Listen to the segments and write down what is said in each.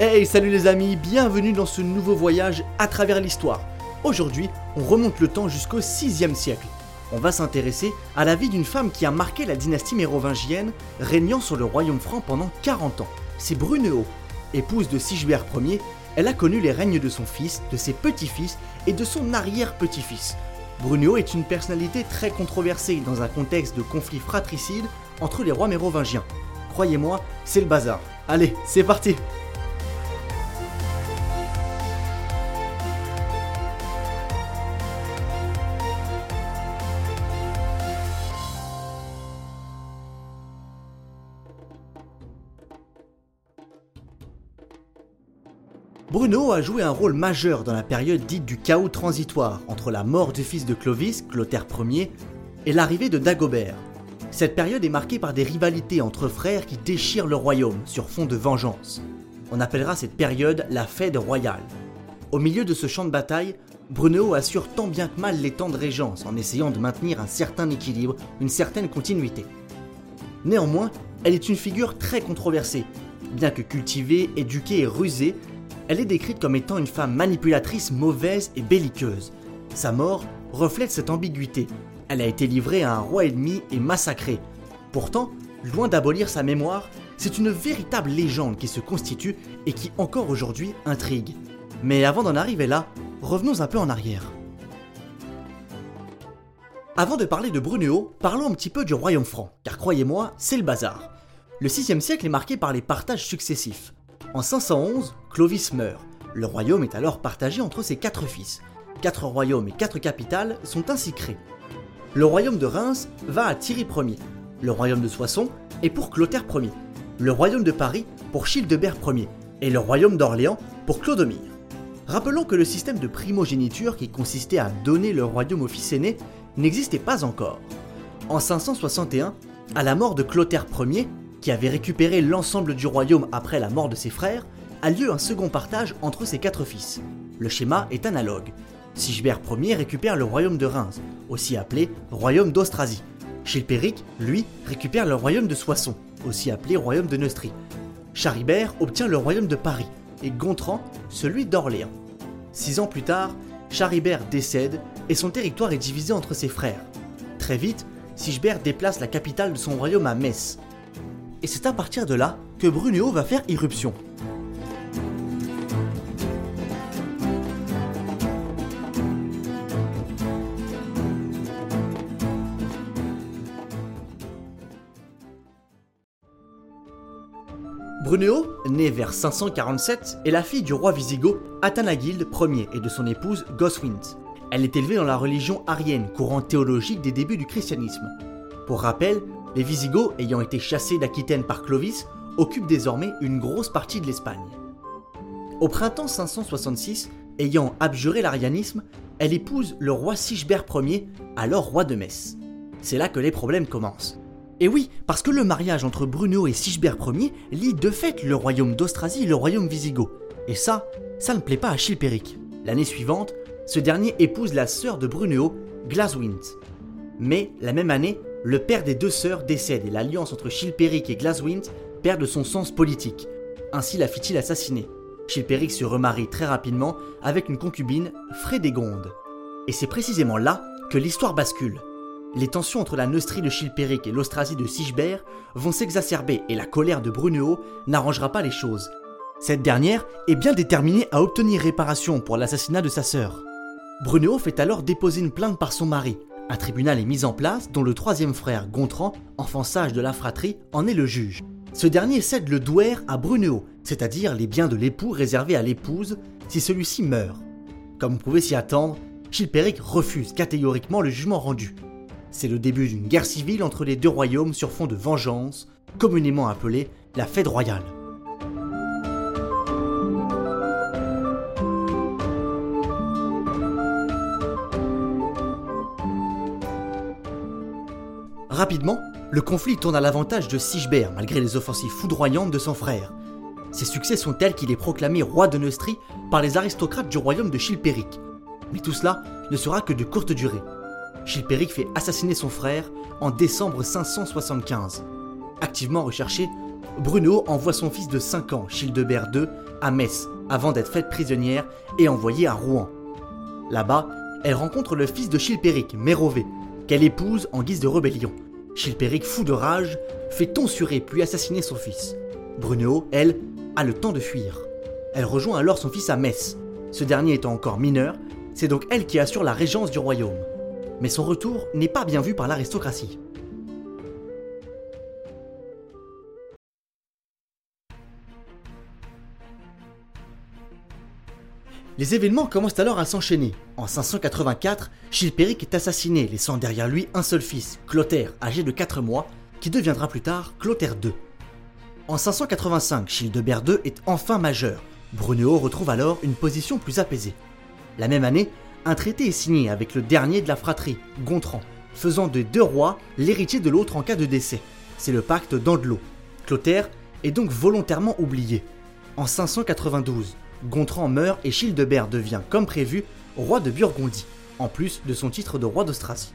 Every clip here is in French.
Hey, salut les amis, bienvenue dans ce nouveau voyage à travers l'histoire. Aujourd'hui, on remonte le temps jusqu'au 6e siècle. On va s'intéresser à la vie d'une femme qui a marqué la dynastie mérovingienne, régnant sur le royaume franc pendant 40 ans. C'est Brunehaut. Épouse de Sigebert Ier, elle a connu les règnes de son fils, de ses petits-fils et de son arrière-petit-fils. Brunehaut est une personnalité très controversée dans un contexte de conflit fratricide entre les rois mérovingiens. Croyez-moi, c'est le bazar. Allez, c'est parti Bruno a joué un rôle majeur dans la période dite du chaos transitoire entre la mort du fils de Clovis, Clotaire Ier, et l'arrivée de Dagobert. Cette période est marquée par des rivalités entre frères qui déchirent le royaume sur fond de vengeance. On appellera cette période la Fête royale. Au milieu de ce champ de bataille, Bruno assure tant bien que mal les temps de régence en essayant de maintenir un certain équilibre, une certaine continuité. Néanmoins, elle est une figure très controversée. Bien que cultivée, éduquée et rusée, elle est décrite comme étant une femme manipulatrice, mauvaise et belliqueuse. Sa mort reflète cette ambiguïté. Elle a été livrée à un roi ennemi et massacrée. Pourtant, loin d'abolir sa mémoire, c'est une véritable légende qui se constitue et qui encore aujourd'hui intrigue. Mais avant d'en arriver là, revenons un peu en arrière. Avant de parler de Brunéo, parlons un petit peu du royaume franc, car croyez-moi, c'est le bazar. Le 6 siècle est marqué par les partages successifs. En 511, Clovis meurt. Le royaume est alors partagé entre ses quatre fils. Quatre royaumes et quatre capitales sont ainsi créés. Le royaume de Reims va à Thierry Ier. Le royaume de Soissons est pour Clotaire Ier. Le royaume de Paris pour Childebert Ier. Et le royaume d'Orléans pour Clodomir. Rappelons que le système de primogéniture qui consistait à donner le royaume au fils aîné n'existait pas encore. En 561, à la mort de Clotaire Ier, qui avait récupéré l'ensemble du royaume après la mort de ses frères, a lieu un second partage entre ses quatre fils. Le schéma est analogue. Sigebert Ier récupère le royaume de Reims, aussi appelé royaume d'Austrasie. Chilpéric, lui, récupère le royaume de Soissons, aussi appelé royaume de Neustrie. Charibert obtient le royaume de Paris et Gontran celui d'Orléans. Six ans plus tard, Charibert décède et son territoire est divisé entre ses frères. Très vite, Sigebert déplace la capitale de son royaume à Metz, et c'est à partir de là que Brunéo va faire irruption. Brunéo, né vers 547, est la fille du roi wisigoth Athanagild Ier et de son épouse Goswind. Elle est élevée dans la religion arienne, courant théologique des débuts du christianisme. Pour rappel, les Visigoths, ayant été chassés d'Aquitaine par Clovis, occupent désormais une grosse partie de l'Espagne. Au printemps 566, ayant abjuré l'arianisme, elle épouse le roi Sigebert Ier, alors roi de Metz. C'est là que les problèmes commencent. Et oui, parce que le mariage entre Bruno et Sigebert Ier lie de fait le royaume d'Austrasie et le royaume visigoth. Et ça, ça ne plaît pas à Chilpéric. L'année suivante, ce dernier épouse la sœur de Bruno, Glaswind. Mais la même année, le père des deux sœurs décède et l'alliance entre Chilpéric et Glaswind perd de son sens politique. Ainsi la fit-il assassiner. Chilpéric se remarie très rapidement avec une concubine, Frédégonde. Et c'est précisément là que l'histoire bascule. Les tensions entre la Neustrie de Chilpéric et l'Austrasie de Sigebert vont s'exacerber et la colère de Brunehaut n'arrangera pas les choses. Cette dernière est bien déterminée à obtenir réparation pour l'assassinat de sa sœur. Brunehaut fait alors déposer une plainte par son mari, un tribunal est mis en place dont le troisième frère Gontran, enfant sage de la fratrie, en est le juge. Ce dernier cède le douer à Brunehaut, c'est-à-dire les biens de l'époux réservés à l'épouse si celui-ci meurt. Comme vous pouvez s'y attendre, Chilpéric refuse catégoriquement le jugement rendu. C'est le début d'une guerre civile entre les deux royaumes sur fond de vengeance, communément appelée la Fête royale. Rapidement, le conflit tourne à l'avantage de Sigebert malgré les offensives foudroyantes de son frère. Ses succès sont tels qu'il est proclamé roi de Neustrie par les aristocrates du royaume de Chilpéric. Mais tout cela ne sera que de courte durée. Chilpéric fait assassiner son frère en décembre 575. Activement recherché, Bruno envoie son fils de 5 ans, Childebert II, à Metz, avant d'être faite prisonnière et envoyée à Rouen. Là-bas, elle rencontre le fils de Chilpéric, Mérové, qu'elle épouse en guise de rébellion. Chilpéric, fou de rage, fait tonsurer puis assassiner son fils. Bruno, elle, a le temps de fuir. Elle rejoint alors son fils à Metz. Ce dernier étant encore mineur, c'est donc elle qui assure la régence du royaume. Mais son retour n'est pas bien vu par l'aristocratie. Les événements commencent alors à s'enchaîner. En 584, Chilpéric est assassiné, laissant derrière lui un seul fils, Clotaire, âgé de 4 mois, qui deviendra plus tard Clotaire II. En 585, Childebert II est enfin majeur. Brunehaut retrouve alors une position plus apaisée. La même année, un traité est signé avec le dernier de la fratrie, Gontran, faisant des deux rois l'héritier de l'autre en cas de décès. C'est le pacte d'Andelot. Clotaire est donc volontairement oublié. En 592, Gontran meurt et Childebert devient, comme prévu, roi de Burgondie, en plus de son titre de roi d'Austrasie.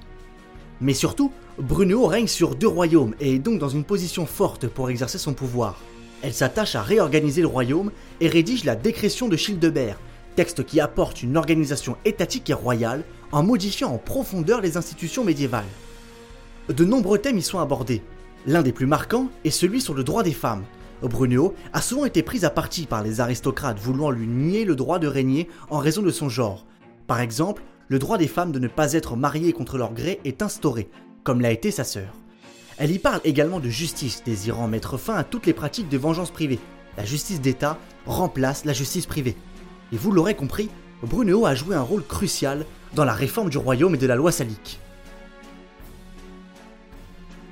Mais surtout, Brunehaut règne sur deux royaumes et est donc dans une position forte pour exercer son pouvoir. Elle s'attache à réorganiser le royaume et rédige la décrétion de Childebert, texte qui apporte une organisation étatique et royale en modifiant en profondeur les institutions médiévales. De nombreux thèmes y sont abordés. L'un des plus marquants est celui sur le droit des femmes, Brunehaut a souvent été prise à partie par les aristocrates voulant lui nier le droit de régner en raison de son genre. Par exemple, le droit des femmes de ne pas être mariées contre leur gré est instauré, comme l'a été sa sœur. Elle y parle également de justice, désirant mettre fin à toutes les pratiques de vengeance privée. La justice d'État remplace la justice privée. Et vous l'aurez compris, Brunehaut a joué un rôle crucial dans la réforme du royaume et de la loi salique.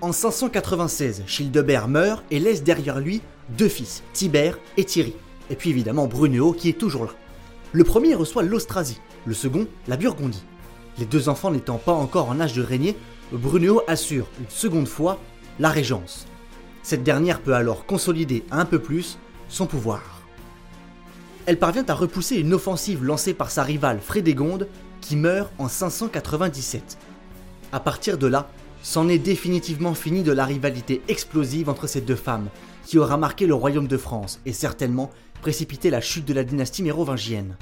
En 596, Childebert meurt et laisse derrière lui deux fils, Tibère et Thierry. Et puis évidemment Brunehaut qui est toujours là. Le premier reçoit l'Austrasie, le second la Burgondie. Les deux enfants n'étant pas encore en âge de régner, Brunehaut assure une seconde fois la régence. Cette dernière peut alors consolider un peu plus son pouvoir. Elle parvient à repousser une offensive lancée par sa rivale Frédégonde qui meurt en 597. À partir de là, c'en est définitivement fini de la rivalité explosive entre ces deux femmes, qui aura marqué le royaume de France et certainement précipité la chute de la dynastie mérovingienne.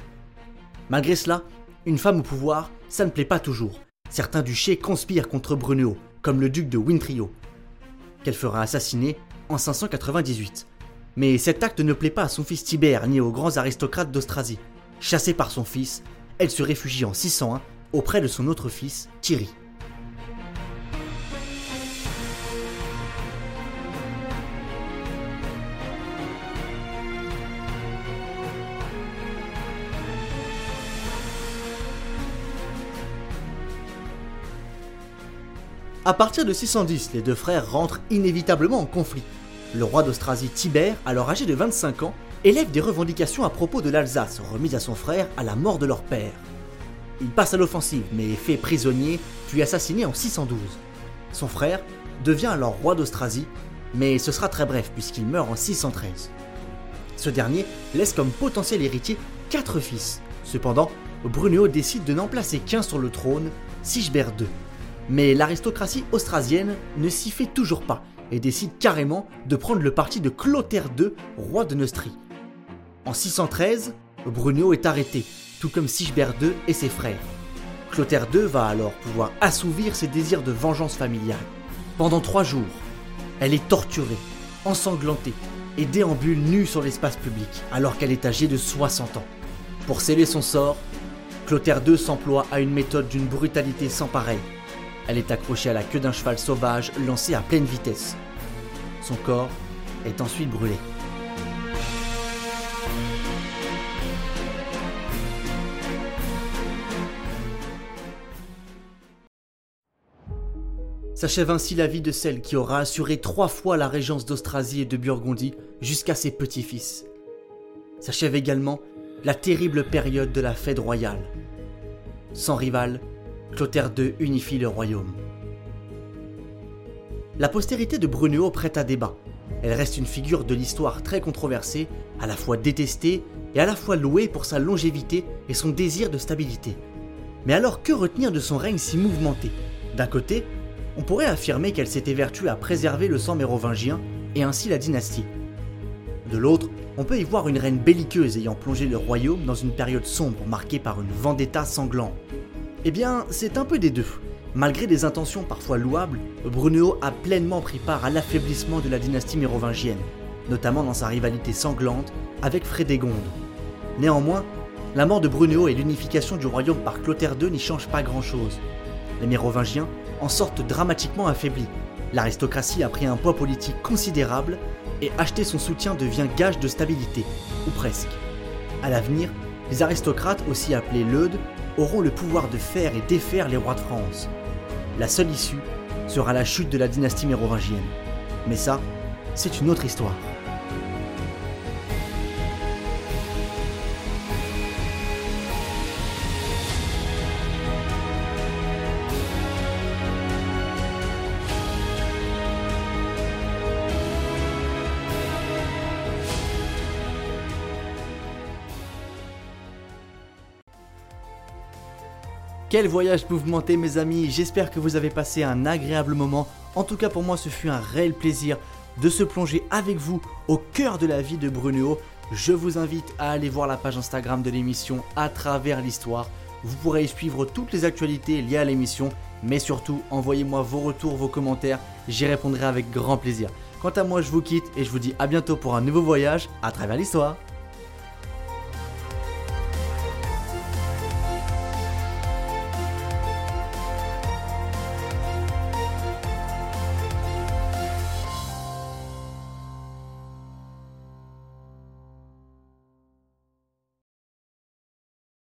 Malgré cela, une femme au pouvoir, ça ne plaît pas toujours. Certains duchés conspirent contre Brunehaut, comme le duc de Wintrio, qu'elle fera assassiner en 598. Mais cet acte ne plaît pas à son fils Tibère ni aux grands aristocrates d'Austrasie. Chassée par son fils, elle se réfugie en 601 auprès de son autre fils, Thierry. À partir de 610, les deux frères rentrent inévitablement en conflit. Le roi d'Austrasie Tibère, alors âgé de 25 ans, élève des revendications à propos de l'Alsace remise à son frère à la mort de leur père. Il passe à l'offensive mais est fait prisonnier puis assassiné en 612. Son frère devient alors roi d'Austrasie, mais ce sera très bref puisqu'il meurt en 613. Ce dernier laisse comme potentiel héritier quatre fils. Cependant, Brunehaut décide de n'en placer qu'un sur le trône, Sigebert II. Mais l'aristocratie austrasienne ne s'y fait toujours pas et décide carrément de prendre le parti de Clotaire II, roi de Neustrie. En 613, Bruno est arrêté, tout comme Sigebert II et ses frères. Clotaire II va alors pouvoir assouvir ses désirs de vengeance familiale. Pendant trois jours, elle est torturée, ensanglantée et déambule nue sur l'espace public alors qu'elle est âgée de 60 ans. Pour sceller son sort, Clotaire II s'emploie à une méthode d'une brutalité sans pareille elle est accrochée à la queue d'un cheval sauvage lancé à pleine vitesse. Son corps est ensuite brûlé. S'achève ainsi la vie de celle qui aura assuré trois fois la régence d'Austrasie et de Burgondie jusqu'à ses petits-fils. S'achève également la terrible période de la fête royale. Sans rival, Clotaire II unifie le royaume. La postérité de Brunehaut prête à débat. Elle reste une figure de l'histoire très controversée, à la fois détestée et à la fois louée pour sa longévité et son désir de stabilité. Mais alors que retenir de son règne si mouvementé? D'un côté, on pourrait affirmer qu'elle s'était vertue à préserver le sang mérovingien et ainsi la dynastie. De l'autre, on peut y voir une reine belliqueuse ayant plongé le royaume dans une période sombre marquée par une vendetta sanglante. Eh bien, c'est un peu des deux. Malgré des intentions parfois louables, Bruno a pleinement pris part à l'affaiblissement de la dynastie mérovingienne, notamment dans sa rivalité sanglante avec Frédégonde. Néanmoins, la mort de Bruno et l'unification du royaume par Clotaire II n'y changent pas grand-chose. Les Mérovingiens en sortent dramatiquement affaiblis. L'aristocratie a pris un poids politique considérable et acheter son soutien devient gage de stabilité, ou presque. À l'avenir, les aristocrates, aussi appelés leudes, auront le pouvoir de faire et défaire les rois de France. La seule issue sera la chute de la dynastie mérovingienne. Mais ça, c'est une autre histoire. Quel voyage mouvementé mes amis, j'espère que vous avez passé un agréable moment. En tout cas pour moi ce fut un réel plaisir de se plonger avec vous au cœur de la vie de Bruno. Je vous invite à aller voir la page Instagram de l'émission à travers l'histoire. Vous pourrez y suivre toutes les actualités liées à l'émission, mais surtout envoyez-moi vos retours, vos commentaires, j'y répondrai avec grand plaisir. Quant à moi je vous quitte et je vous dis à bientôt pour un nouveau voyage à travers l'histoire.